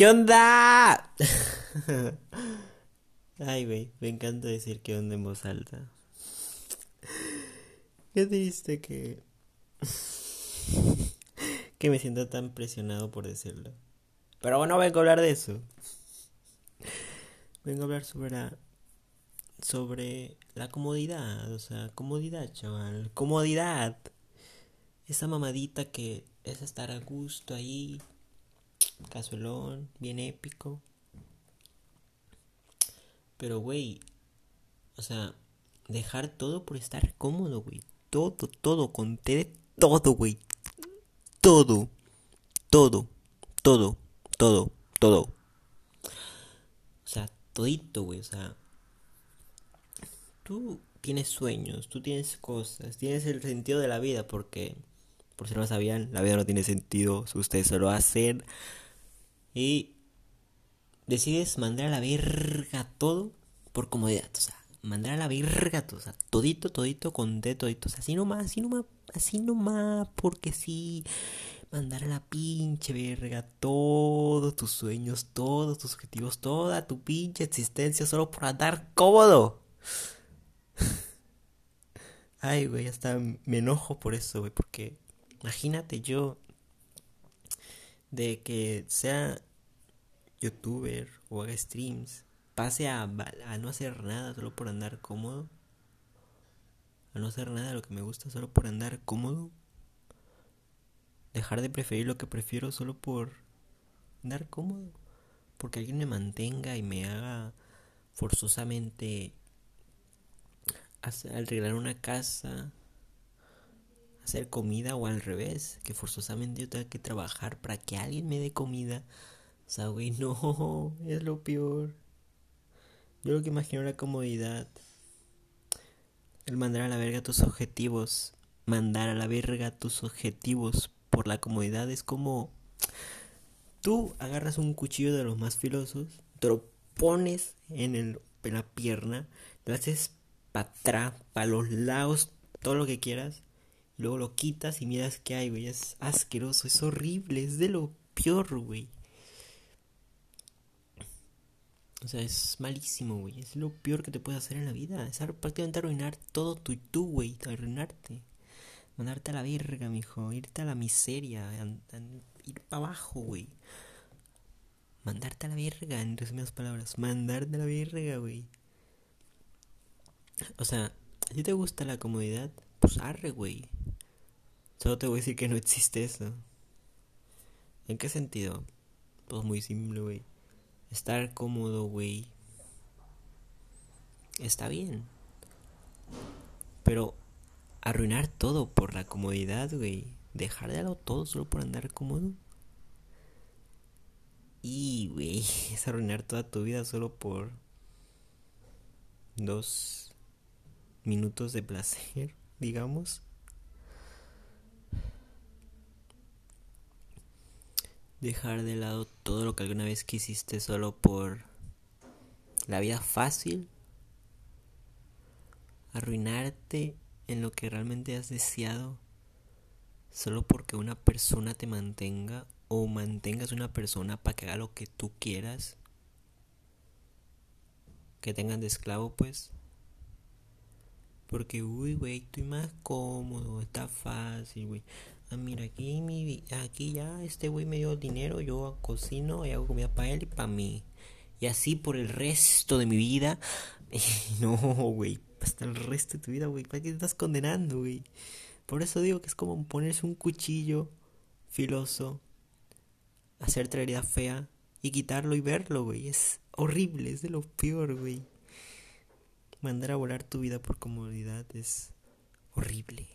¿Qué onda? Ay, güey, me encanta decir qué onda en voz alta. Qué triste que... que me siento tan presionado por decirlo. Pero bueno, vengo a hablar de eso. Vengo a hablar sobre la... sobre la comodidad, o sea, comodidad, chaval, comodidad. Esa mamadita que es estar a gusto ahí, casualón, bien épico. Pero, güey, o sea, dejar todo por estar cómodo, güey. Todo, todo, conté todo, güey. Todo, todo, todo, todo, todo. O sea, todito, güey. O sea, tú tienes sueños, tú tienes cosas, tienes el sentido de la vida, porque, por si no sabían, la vida no tiene sentido, ustedes solo hacen. Y decides mandar a la verga todo por comodidad, o sea, mandar a la verga todo, o sea, todito, todito, con de todito, o sea, así nomás, así nomás, así nomás, porque sí, mandar a la pinche verga todos tus sueños, todos tus objetivos, toda tu pinche existencia solo por andar cómodo. Ay, güey, hasta me enojo por eso, güey, porque imagínate yo de que sea youtuber o haga streams, pase a, a no hacer nada solo por andar cómodo, a no hacer nada de lo que me gusta solo por andar cómodo, dejar de preferir lo que prefiero solo por andar cómodo, porque alguien me mantenga y me haga forzosamente arreglar una casa, hacer comida o al revés, que forzosamente yo tenga que trabajar para que alguien me dé comida. O sea, güey, no, es lo peor. Yo lo que imagino la comodidad. El mandar a la verga tus objetivos. Mandar a la verga tus objetivos por la comodidad es como tú agarras un cuchillo de los más filosos, te lo pones en, el, en la pierna, lo haces para atrás, para los lados, todo lo que quieras. Luego lo quitas y miras qué hay, güey. Es asqueroso, es horrible, es de lo peor, güey. O sea, es malísimo, güey. Es lo peor que te puede hacer en la vida. Es prácticamente arruinar todo tu tú, güey. Arruinarte. Mandarte a la verga, mijo. Irte a la miseria. ir para abajo, güey. Mandarte a la verga, en resumidas palabras. Mandarte a la verga, güey. O sea, si te gusta la comodidad, pues arre, güey. Solo te voy a decir que no existe eso. ¿En qué sentido? Pues muy simple, güey. Estar cómodo, güey. Está bien. Pero arruinar todo por la comodidad, güey. Dejar de lado todo solo por andar cómodo. Y, güey, es arruinar toda tu vida solo por dos minutos de placer, digamos. Dejar de lado todo lo que alguna vez quisiste solo por la vida fácil. Arruinarte en lo que realmente has deseado solo porque una persona te mantenga o mantengas una persona para que haga lo que tú quieras. Que tengan de esclavo, pues. Porque, uy, güey, estoy más cómodo, está fácil, güey. Ah, mira, aquí, mi, aquí ya este güey me dio dinero, yo cocino y hago comida para él y para mí. Y así por el resto de mi vida. no, güey, hasta el resto de tu vida, güey. ¿Para qué te estás condenando, güey? Por eso digo que es como ponerse un cuchillo filoso, hacerte la herida fea y quitarlo y verlo, güey. Es horrible, es de lo peor, güey. Mandar a volar tu vida por comodidad es horrible.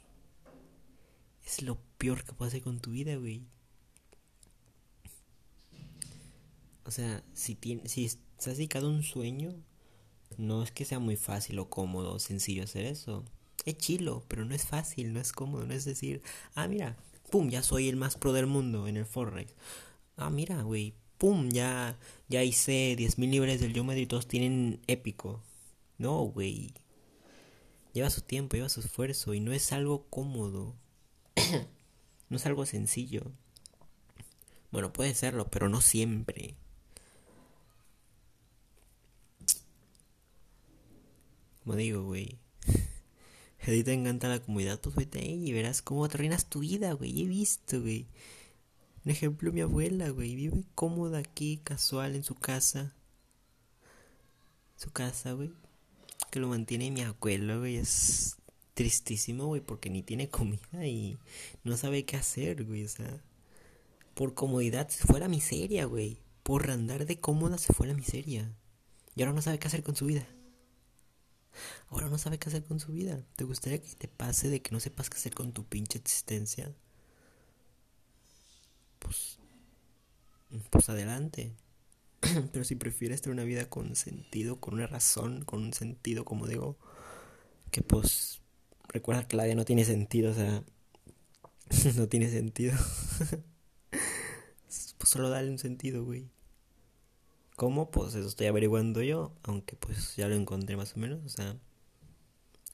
Es lo peor que puedes hacer con tu vida, güey. O sea, si, tienes, si estás dedicado a un sueño, no es que sea muy fácil o cómodo o sencillo hacer eso. Es chilo, pero no es fácil, no es cómodo. No es decir, ah, mira, pum, ya soy el más pro del mundo en el Fortnite. Ah, mira, güey, pum, ya, ya hice 10.000 libres del Geometry y todos tienen épico. No, güey. Lleva su tiempo, lleva su esfuerzo y no es algo cómodo. No es algo sencillo. Bueno, puede serlo, pero no siempre. Como digo, güey. A ti te encanta la comunidad, tú suelta pues y verás cómo te tu vida, güey. He visto, güey. Un ejemplo, mi abuela, güey. Vive cómoda aquí, casual, en su casa. Su casa, güey. Que lo mantiene mi abuelo, güey. Es tristísimo, güey, porque ni tiene comida y no sabe qué hacer, güey. O sea, por comodidad se fue la miseria, güey. Por andar de cómoda se fue la miseria. Y ahora no sabe qué hacer con su vida. Ahora no sabe qué hacer con su vida. ¿Te gustaría que te pase de que no sepas qué hacer con tu pinche existencia? Pues. Pues adelante. Pero si prefieres tener una vida con sentido, con una razón, con un sentido, como digo, que pues recuerda que la vida no tiene sentido, o sea, no tiene sentido. pues solo dale un sentido, güey. ¿Cómo? Pues eso estoy averiguando yo, aunque pues ya lo encontré más o menos, o sea,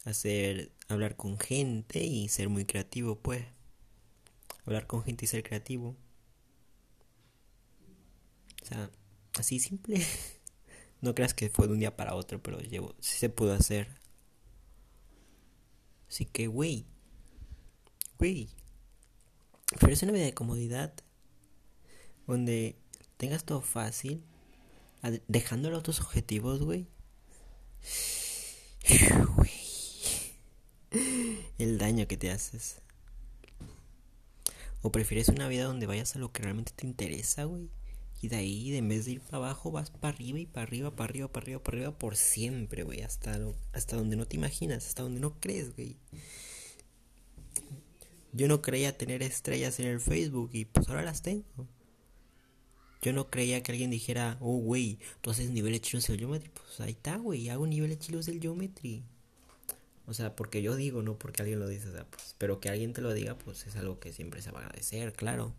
hacer, hablar con gente y ser muy creativo, pues. Hablar con gente y ser creativo. O sea, así simple. no creas que fue de un día para otro, pero llevo, sí se pudo hacer. Así que, güey, güey, pero es una vida de comodidad donde tengas todo fácil dejándolo tus objetivos, güey. El daño que te haces. O prefieres una vida donde vayas a lo que realmente te interesa, güey. Y de ahí, en vez de ir para abajo, vas para arriba y para arriba, para arriba, para arriba, para arriba, por siempre, güey. Hasta, hasta donde no te imaginas, hasta donde no crees, güey. Yo no creía tener estrellas en el Facebook y pues ahora las tengo. Yo no creía que alguien dijera, oh, güey, tú haces niveles chilos del Geometry. Pues ahí está, güey, hago niveles chilos del Geometry. O sea, porque yo digo, no porque alguien lo dice, o sea, pues, pero que alguien te lo diga, pues es algo que siempre se va a agradecer, claro.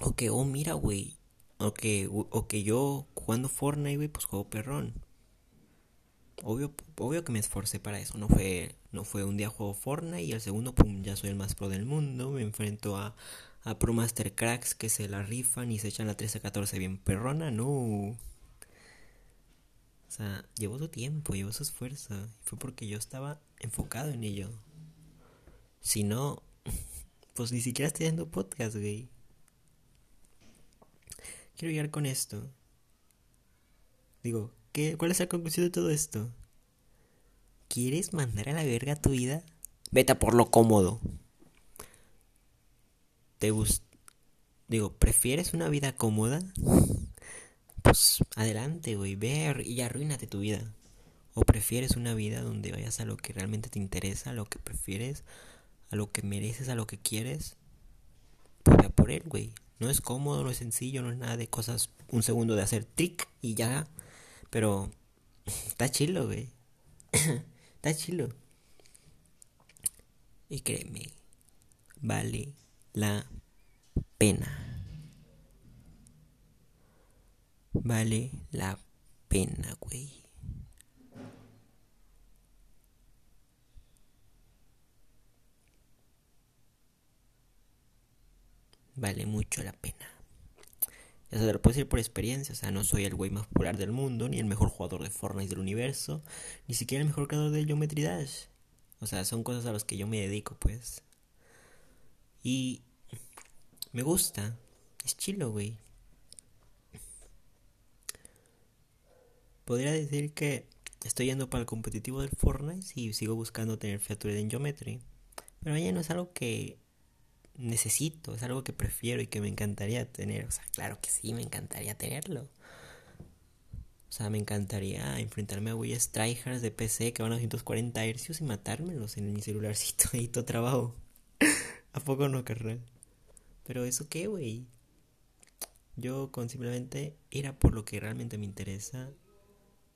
O que, oh, mira, güey. O que, yo jugando Fortnite, güey, pues juego perrón. Obvio, obvio que me esforcé para eso. No fue, no fue un día juego Fortnite y el segundo, pum, ya soy el más pro del mundo. Me enfrento a a Pro Master Cracks que se la rifan y se echan la 13-14 bien perrona, no. O sea, llevó su tiempo, llevó su esfuerzo. Fue porque yo estaba enfocado en ello. Si no, pues ni siquiera estoy haciendo podcast, güey. Quiero llegar con esto. Digo, ¿qué, ¿cuál es la conclusión de todo esto? ¿Quieres mandar a la verga tu vida? Vete por lo cómodo te digo, ¿prefieres una vida cómoda? Pues adelante, güey, ve y arruínate tu vida. ¿O prefieres una vida donde vayas a lo que realmente te interesa, a lo que prefieres, a lo que mereces, a lo que quieres? Pues ve por él, güey. No es cómodo, no es sencillo, no es nada de cosas, un segundo de hacer trick y ya. Pero está chilo, güey. está chilo. Y créeme, vale la pena. Vale la pena, güey. Vale mucho la pena. Ya se lo puedo decir por experiencia, o sea, no soy el güey más popular del mundo, ni el mejor jugador de Fortnite del universo, ni siquiera el mejor creador de Geometry Dash. O sea, son cosas a las que yo me dedico, pues. Y me gusta. Es chilo, güey. Podría decir que estoy yendo para el competitivo del Fortnite y sigo buscando tener feature en Geometry. Pero ya no es algo que necesito, es algo que prefiero y que me encantaría tener. O sea, claro que sí, me encantaría tenerlo. O sea, me encantaría enfrentarme a güeyes tryhards de PC que van a 240 Hz y matármelos en mi celularcito y todo trabajo. ¿A poco no, carnal? Pero eso qué, güey. Yo con simplemente ir a por lo que realmente me interesa,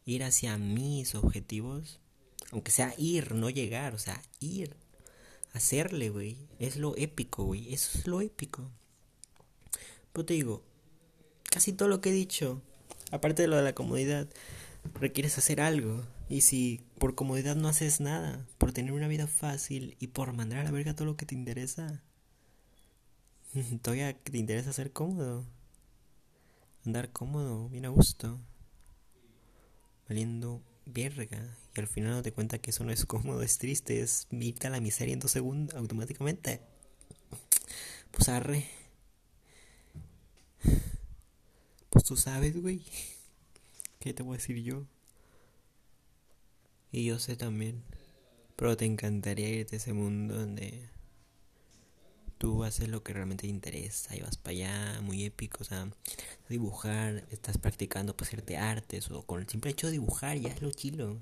ir hacia mis objetivos, aunque sea ir, no llegar, o sea, ir, hacerle, güey. Es lo épico, güey. Eso es lo épico. Pero te digo, casi todo lo que he dicho, aparte de lo de la comodidad, requieres hacer algo. Y si por comodidad no haces nada, por tener una vida fácil y por mandar a la verga todo lo que te interesa, todavía te interesa ser cómodo. Andar cómodo, bien a gusto. Valiendo verga. Y al final no te cuenta que eso no es cómodo, es triste, es irte a la miseria en dos segundos automáticamente. Pues arre. Pues tú sabes, güey. ¿Qué te voy a decir yo? Y yo sé también. Pero te encantaría irte a ese mundo donde tú haces lo que realmente te interesa y vas para allá, muy épico, o sea, dibujar, estás practicando para hacerte artes o con el simple hecho de dibujar ya es lo chilo.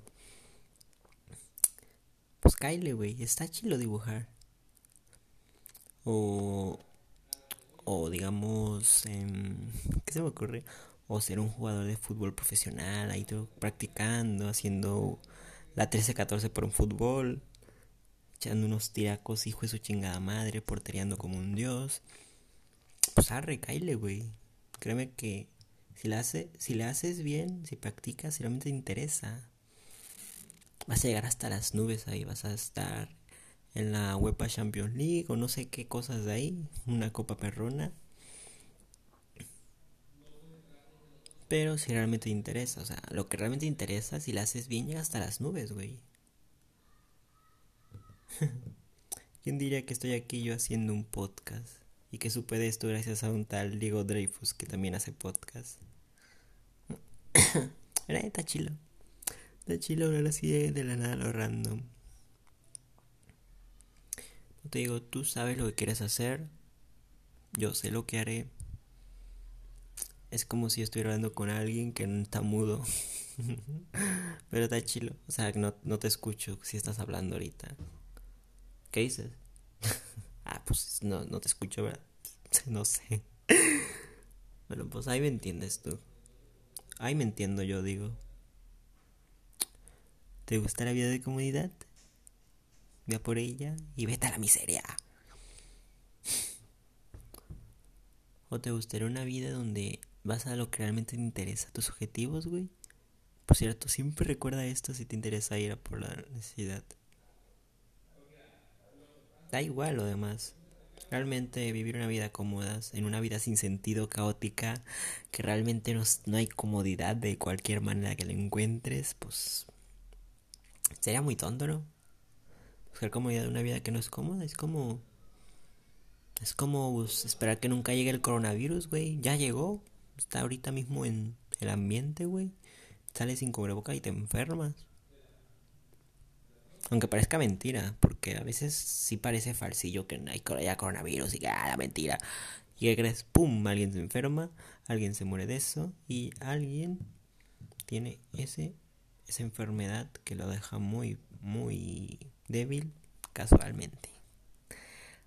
Pues Kyle, güey, está chilo dibujar. O, o digamos, em, ¿qué se me ocurre? O ser un jugador de fútbol profesional, ahí tú practicando, haciendo la 13-14 por un fútbol echando unos tiracos, hijo de su chingada madre, portereando como un dios. Pues arre, caile, güey. Créeme que si, la hace, si le haces bien, si practicas, si realmente te interesa, vas a llegar hasta las nubes ahí, vas a estar en la UEFA Champions League o no sé qué cosas de ahí, una copa perrona. Pero si realmente te interesa, o sea, lo que realmente te interesa, si la haces bien, llega hasta las nubes, güey. ¿Quién diría que estoy aquí yo haciendo un podcast? Y que supe de esto gracias a un tal Diego Dreyfus que también hace podcast. está chilo. Está chilo hablar así de la nada lo random. Te digo, tú sabes lo que quieres hacer. Yo sé lo que haré. Es como si estuviera hablando con alguien que no está mudo. Pero está chilo. O sea, no, no te escucho si estás hablando ahorita. ¿Qué dices? ah, pues no, no te escucho, ¿verdad? no sé. bueno, pues ahí me entiendes tú. Ahí me entiendo yo, digo. ¿Te gusta la vida de comunidad? Ve por ella y vete a la miseria. ¿O te gustaría una vida donde vas a lo que realmente te interesa, tus objetivos, güey? Por cierto, siempre recuerda esto si te interesa ir a por la necesidad da igual lo demás. Realmente vivir una vida cómoda, en una vida sin sentido, caótica, que realmente no, no hay comodidad de cualquier manera que la encuentres, pues sería muy tonto, ¿no? Buscar comodidad de una vida que no es cómoda es como... Es como pues, esperar que nunca llegue el coronavirus, güey. Ya llegó. Está ahorita mismo en el ambiente, güey. Sales sin cubreboca y te enfermas. Aunque parezca mentira, porque a veces sí parece falsillo que hay coronavirus y que ah, la mentira. Y que crees, pum, alguien se enferma, alguien se muere de eso y alguien tiene ese esa enfermedad que lo deja muy muy débil casualmente.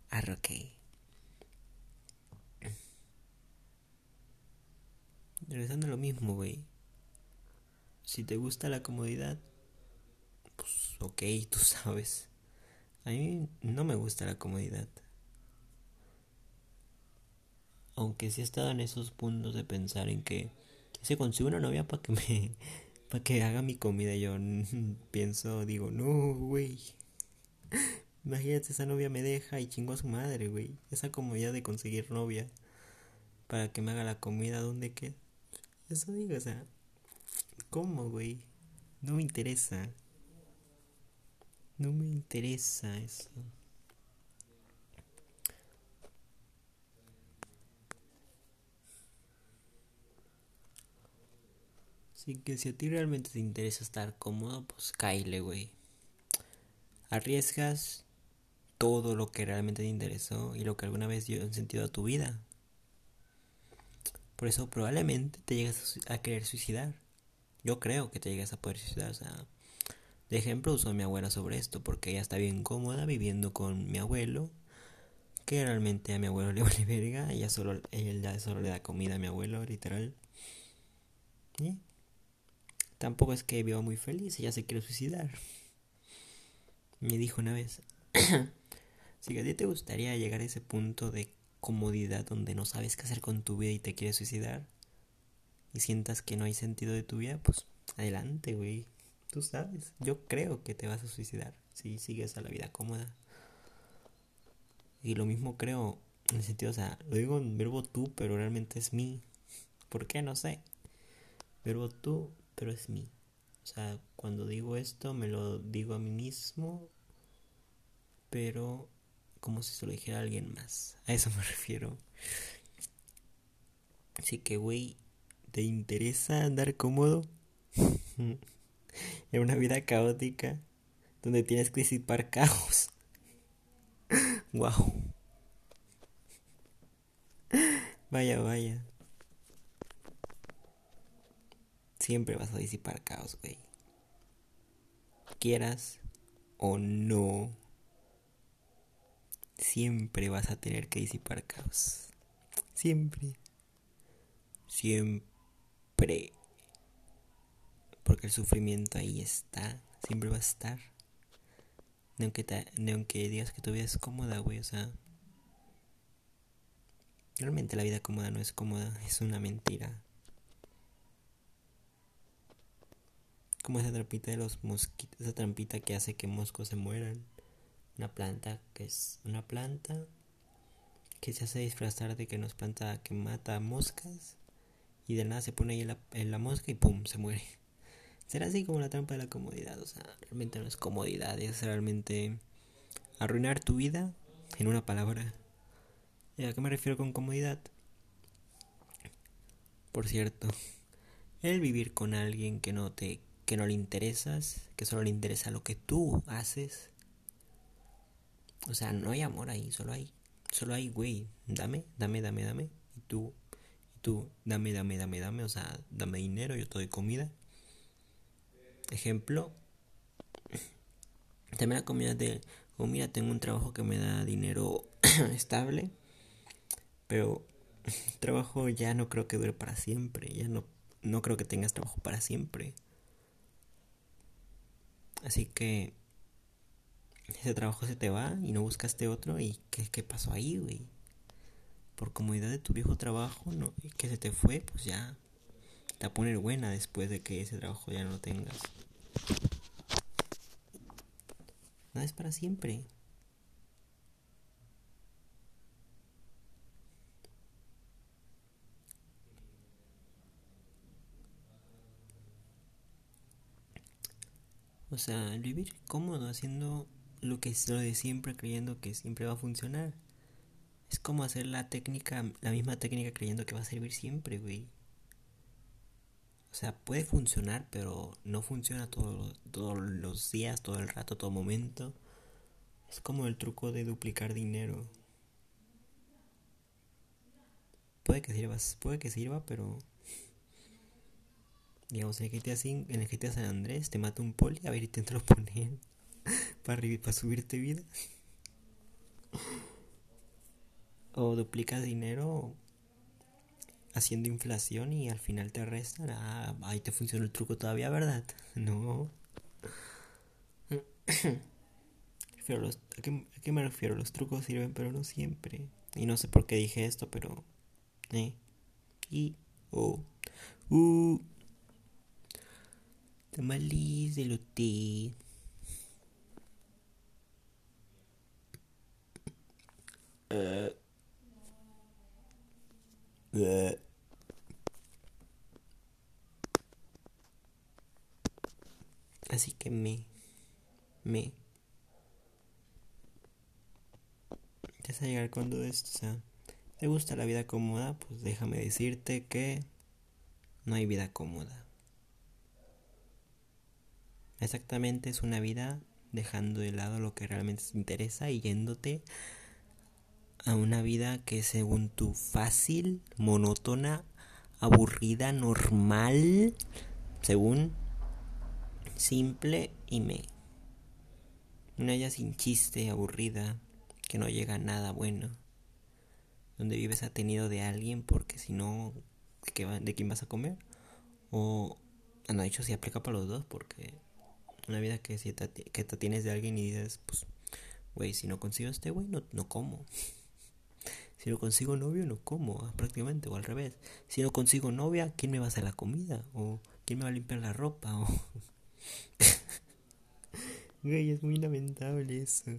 Arroque. Regresando a lo mismo, güey. Si te gusta la comodidad, ok, tú sabes. A mí no me gusta la comodidad. Aunque sí he estado en esos puntos de pensar en que se consigo una novia para que me para que haga mi comida. Yo pienso, digo, no, güey. Imagínate, esa novia me deja y chingo a su madre, güey. Esa comodidad de conseguir novia para que me haga la comida, ¿dónde queda? Eso digo, o sea, ¿cómo, güey? No me interesa. No me interesa eso. Así que si a ti realmente te interesa estar cómodo, pues caile, güey. Arriesgas todo lo que realmente te interesó y lo que alguna vez dio sentido a tu vida. Por eso probablemente te llegas a querer suicidar. Yo creo que te llegas a poder suicidar, o sea, de ejemplo uso a mi abuela sobre esto porque ella está bien cómoda viviendo con mi abuelo. Que realmente a mi abuelo le vale verga. Ella solo, ella solo le da comida a mi abuelo, literal. ¿Y? Tampoco es que viva muy feliz, ella se quiere suicidar. Me dijo una vez. si a ti te gustaría llegar a ese punto de comodidad donde no sabes qué hacer con tu vida y te quieres suicidar y sientas que no hay sentido de tu vida, pues adelante, güey. Tú sabes, yo creo que te vas a suicidar si sigues a la vida cómoda. Y lo mismo creo en el sentido, o sea, lo digo en verbo tú, pero realmente es mí. ¿Por qué? No sé. Verbo tú, pero es mí. O sea, cuando digo esto me lo digo a mí mismo, pero como si se lo dijera alguien más. A eso me refiero. Así que, güey, ¿te interesa andar cómodo? en una vida caótica donde tienes que disipar caos. wow. Vaya, vaya. Siempre vas a disipar caos, güey. Quieras o no. Siempre vas a tener que disipar caos. Siempre. Siempre. Porque el sufrimiento ahí está. Siempre va a estar. Ni aunque, aunque digas que tu vida es cómoda, güey. O sea. Realmente la vida cómoda no es cómoda. Es una mentira. Como esa trampita de los mosquitos. Esa trampita que hace que moscos se mueran. Una planta que es una planta que se hace disfrazar de que no es planta que mata moscas y de nada se pone ahí en la, mosca y pum, se muere. Será así como la trampa de la comodidad, o sea, realmente no es comodidad, es realmente arruinar tu vida en una palabra. ¿Y a qué me refiero con comodidad? Por cierto, el vivir con alguien que no te que no le interesas, que solo le interesa lo que tú haces, o sea, no hay amor ahí, solo hay, solo hay, güey, dame, dame, dame, dame. Y tú, y tú, dame, dame, dame, dame. O sea, dame dinero, yo te doy comida. Ejemplo, también la comida de, oh mira, tengo un trabajo que me da dinero estable, pero el trabajo ya no creo que dure para siempre, ya no, no creo que tengas trabajo para siempre. Así que ese trabajo se te va y no buscaste otro y ¿qué, qué pasó ahí, güey? Por comodidad de tu viejo trabajo, no, que se te fue, pues ya te va a poner buena después de que ese trabajo ya no lo tengas. Nada es para siempre. O sea, vivir cómodo haciendo lo que es lo de siempre creyendo que siempre va a funcionar. Es como hacer la técnica, la misma técnica creyendo que va a servir siempre, güey. O sea, puede funcionar, pero no funciona todos los días, todo el rato, todo momento. Es como el truco de duplicar dinero. Puede que sirva, puede que sirva, pero digamos en el GTA, en el GTA San Andrés te mata un poli, a ver, inténtalo poner para, para subirte vida. o duplicas dinero haciendo inflación y al final te restan. Ah, ahí te funciona el truco todavía, ¿verdad? No. ¿a, qué, me refiero? Los trucos sirven, pero no siempre. Y no sé por qué dije esto, pero. Eh. Y. Oh. Uh. Tamales de lote. Uh, uh. Así que me, me. Ya a llegar cuando esto, o sea, ¿te gusta la vida cómoda? Pues déjame decirte que no hay vida cómoda. Exactamente es una vida dejando de lado lo que realmente te interesa y yéndote a una vida que según tú fácil, monótona, aburrida, normal, según simple y me. Una vida sin chiste, aburrida, que no llega a nada bueno. Donde vives atenido de alguien porque si no, ¿de quién vas a comer? O, no, dicho si aplica para los dos porque una vida que, si te, que te tienes de alguien y dices, pues, güey, si no consigo este güey, no, no como. Si no consigo novio, no como, ah, prácticamente, o al revés. Si no consigo novia, ¿quién me va a hacer la comida? O ¿quién me va a limpiar la ropa? O... Güey, es muy lamentable eso.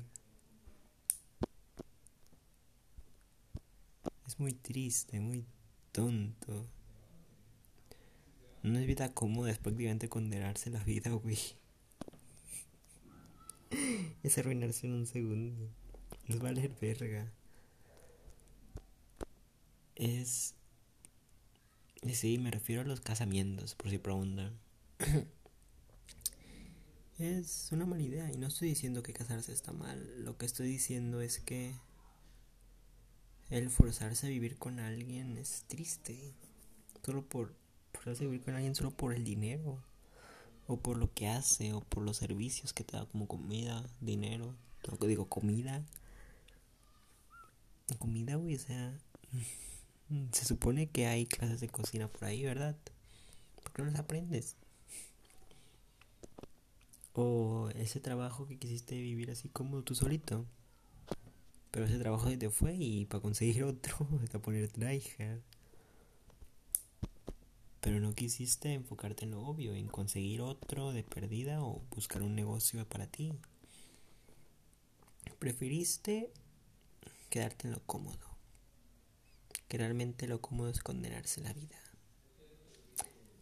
Es muy triste, muy tonto. No es vida cómoda, es prácticamente condenarse la vida, güey. es arruinarse en un segundo. Es valer verga. Es. Sí, me refiero a los casamientos, por si preguntan. es una mala idea y no estoy diciendo que casarse está mal. Lo que estoy diciendo es que el forzarse a vivir con alguien es triste. Solo por forzarse a vivir con alguien solo por el dinero. O por lo que hace, o por los servicios que te da como comida, dinero. Lo que digo, comida. Comida, güey, o sea. Se supone que hay clases de cocina por ahí, ¿verdad? ¿Por qué no las aprendes? O ese trabajo que quisiste vivir así como tú solito. Pero ese trabajo te fue y para conseguir otro, a poner tryhard. Pero no quisiste enfocarte en lo obvio, en conseguir otro de perdida o buscar un negocio para ti. Preferiste quedarte en lo cómodo. Que realmente lo cómodo es condenarse la vida.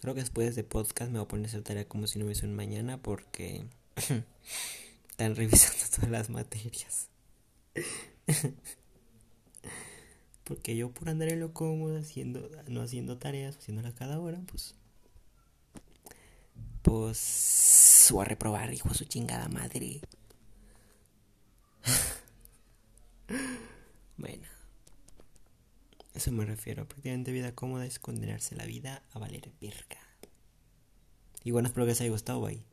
Creo que después de podcast me voy a poner esa tarea como si no hubiese un mañana porque están revisando todas las materias. Porque yo por andar en lo cómodo, haciendo, no haciendo tareas, haciéndolas cada hora, pues. Pues. O a reprobar, hijo de su chingada madre. bueno. Eso me refiero. Prácticamente vida cómoda es condenarse la vida a valer verga. Y bueno, espero que les haya gustado, bye.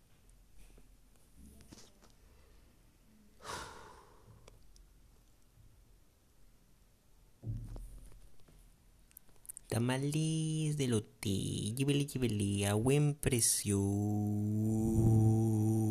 Tamales de lote, a buen precio.